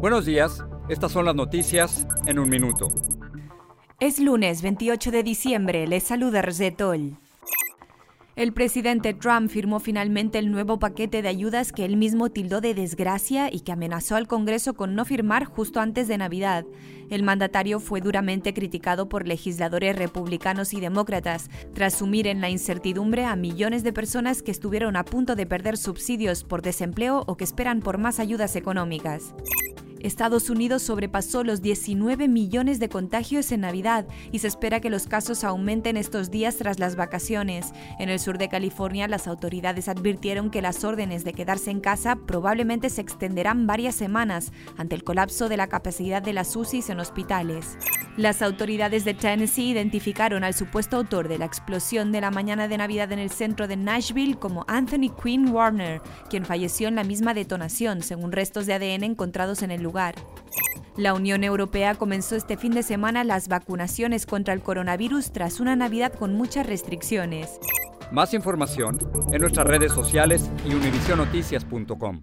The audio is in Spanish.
Buenos días, estas son las noticias en un minuto. Es lunes 28 de diciembre, les saluda Rosetol. El presidente Trump firmó finalmente el nuevo paquete de ayudas que él mismo tildó de desgracia y que amenazó al Congreso con no firmar justo antes de Navidad. El mandatario fue duramente criticado por legisladores republicanos y demócratas tras sumir en la incertidumbre a millones de personas que estuvieron a punto de perder subsidios por desempleo o que esperan por más ayudas económicas. Estados Unidos sobrepasó los 19 millones de contagios en Navidad y se espera que los casos aumenten estos días tras las vacaciones. En el sur de California, las autoridades advirtieron que las órdenes de quedarse en casa probablemente se extenderán varias semanas ante el colapso de la capacidad de las UCIs en hospitales. Las autoridades de Tennessee identificaron al supuesto autor de la explosión de la mañana de Navidad en el centro de Nashville como Anthony Quinn Warner, quien falleció en la misma detonación, según restos de ADN encontrados en el lugar. La Unión Europea comenzó este fin de semana las vacunaciones contra el coronavirus tras una Navidad con muchas restricciones. Más información en nuestras redes sociales y univisionoticias.com.